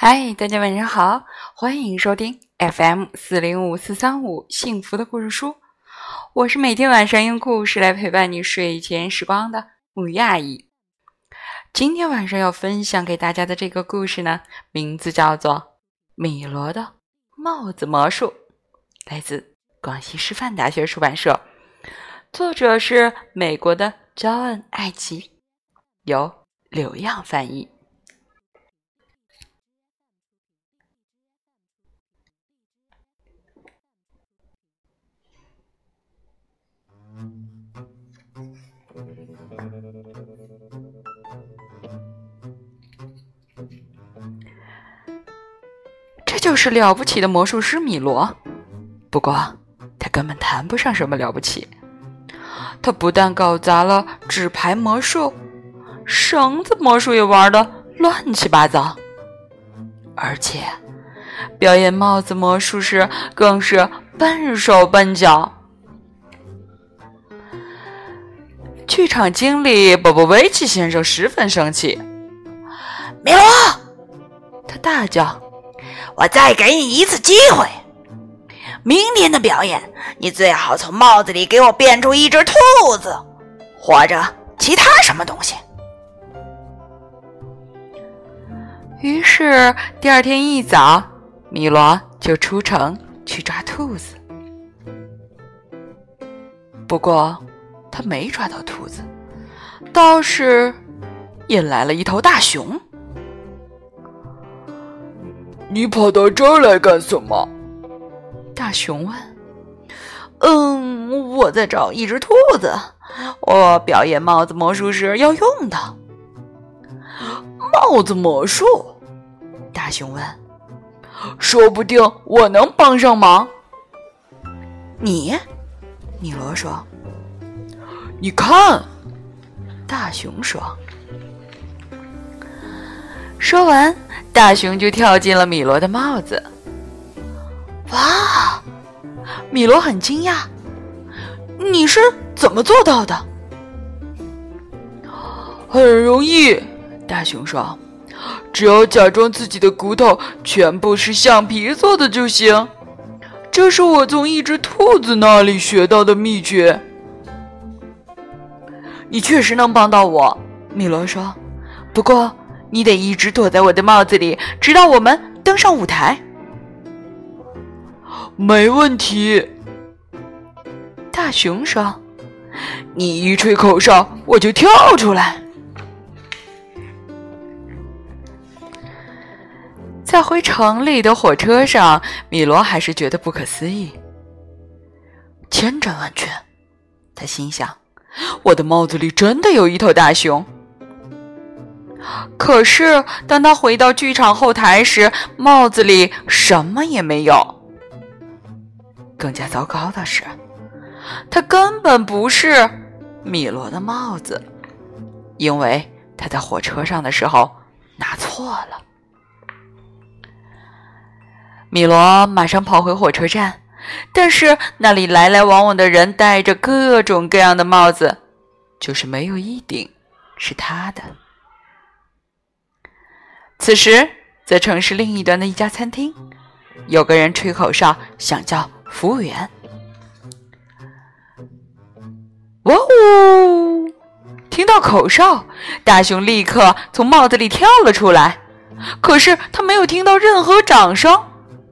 嗨，大家晚上好，欢迎收听 FM 四零五四三五幸福的故事书。我是每天晚上用故事来陪伴你睡前时光的木鱼阿姨。今天晚上要分享给大家的这个故事呢，名字叫做《米罗的帽子魔术》，来自广西师范大学出版社，作者是美国的 John ·艾奇，由柳样翻译。就是了不起的魔术师米罗，不过他根本谈不上什么了不起。他不但搞砸了纸牌魔术，绳子魔术也玩的乱七八糟，而且表演帽子魔术时更是笨手笨脚。剧场经理波波维奇先生十分生气，米罗，他大叫。我再给你一次机会，明天的表演，你最好从帽子里给我变出一只兔子，或者其他什么东西。于是第二天一早，米罗就出城去抓兔子。不过他没抓到兔子，倒是引来了一头大熊。你跑到这儿来干什么？大熊问。“嗯，我在找一只兔子，我表演帽子魔术时要用的。”帽子魔术？大熊问。“说不定我能帮上忙。”你？米罗说。“你看。”大熊说。说完。大熊就跳进了米罗的帽子。哇！米罗很惊讶：“你是怎么做到的？”很容易，大熊说：“只要假装自己的骨头全部是橡皮做的就行。这是我从一只兔子那里学到的秘诀。”你确实能帮到我，米罗说。不过。你得一直躲在我的帽子里，直到我们登上舞台。没问题，大熊说：“你一吹口哨，我就跳出来。”在回城里的火车上，米罗还是觉得不可思议。千真万确，他心想：“我的帽子里真的有一头大熊。”可是，当他回到剧场后台时，帽子里什么也没有。更加糟糕的是，他根本不是米罗的帽子，因为他在火车上的时候拿错了。米罗马上跑回火车站，但是那里来来往往的人戴着各种各样的帽子，就是没有一顶是他的。此时，在城市另一端的一家餐厅，有个人吹口哨，想叫服务员。哇呜！听到口哨，大熊立刻从帽子里跳了出来。可是他没有听到任何掌声，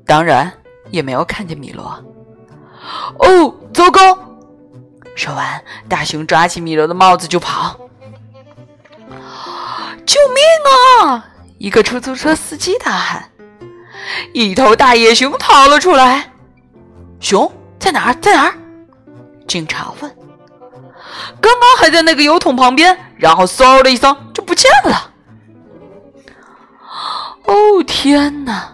当然也没有看见米罗。哦，糟糕！说完，大熊抓起米罗的帽子就跑。救命啊！一个出租车司机大喊：“一头大野熊逃了出来！”熊在哪儿？在哪儿？警察问。刚刚还在那个油桶旁边，然后嗖的一声就不见了。哦天哪！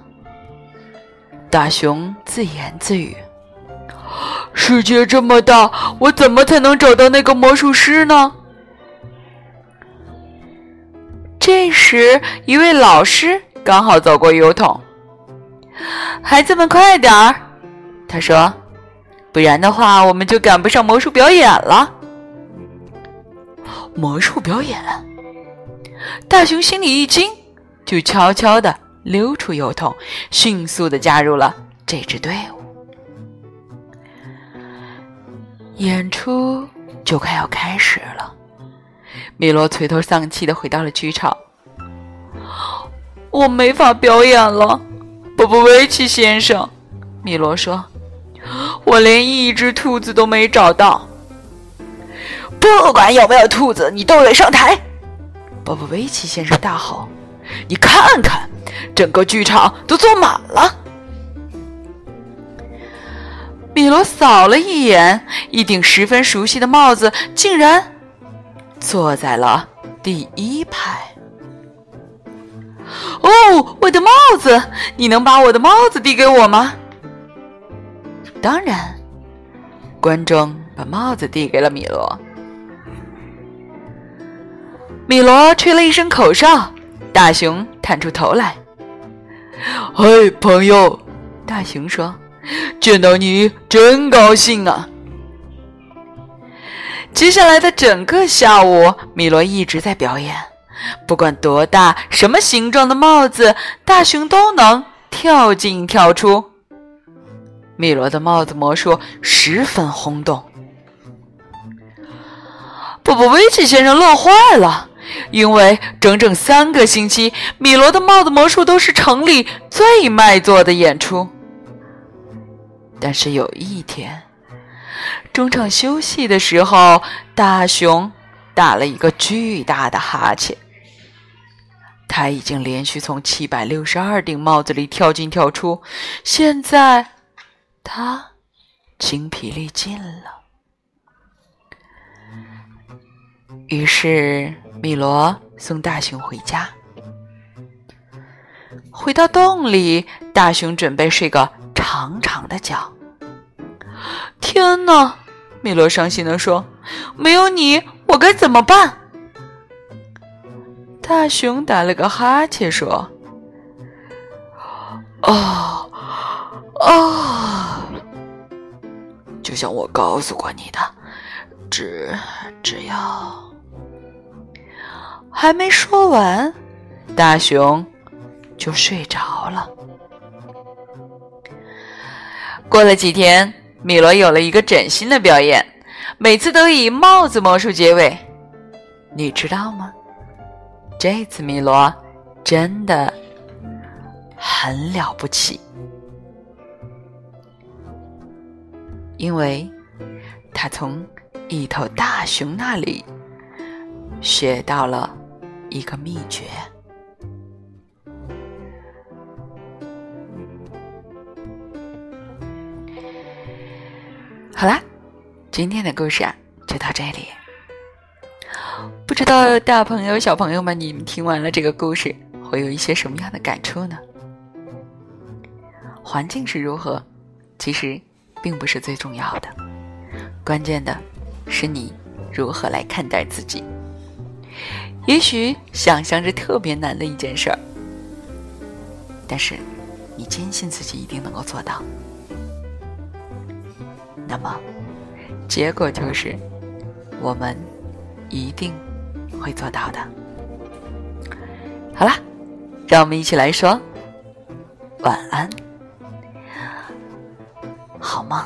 大熊自言自语：“世界这么大，我怎么才能找到那个魔术师呢？”这时，一位老师刚好走过油桶。孩子们，快点儿！他说：“不然的话，我们就赶不上魔术表演了。”魔术表演，大熊心里一惊，就悄悄的溜出油桶，迅速的加入了这支队伍。演出就快要开始了，米罗垂头丧气的回到了剧场。我没法表演了，波波维奇先生，米罗说：“我连一只兔子都没找到。”不管有没有兔子，你都得上台！波波维奇先生大吼：“你看看，整个剧场都坐满了！”米罗扫了一眼，一顶十分熟悉的帽子竟然坐在了第一排。哦，我的帽子！你能把我的帽子递给我吗？当然，观众把帽子递给了米罗。米罗吹了一声口哨，大熊探出头来。“嘿，朋友！”大熊说，“见到你真高兴啊！”接下来的整个下午，米罗一直在表演。不管多大、什么形状的帽子，大熊都能跳进跳出。米罗的帽子魔术十分轰动。波波维奇先生乐坏了，因为整整三个星期，米罗的帽子魔术都是城里最卖座的演出。但是有一天，中场休息的时候，大熊打了一个巨大的哈欠。他已经连续从七百六十二顶帽子里跳进跳出，现在他精疲力尽了。于是米罗送大熊回家。回到洞里，大熊准备睡个长长的觉。天哪！米罗伤心的说：“没有你，我该怎么办？”大熊打了个哈欠，说：“啊啊，就像我告诉过你的，只只要……”还没说完，大熊就睡着了。过了几天，米罗有了一个崭新的表演，每次都以帽子魔术结尾，你知道吗？这次米罗真的很了不起，因为他从一头大熊那里学到了一个秘诀。好啦，今天的故事啊，就到这里。不知道大朋友、小朋友们，你们听完了这个故事，会有一些什么样的感触呢？环境是如何，其实并不是最重要的，关键的是你如何来看待自己。也许想象着特别难的一件事儿，但是你坚信自己一定能够做到，那么结果就是我们一定。会做到的。好啦，让我们一起来说晚安，好梦。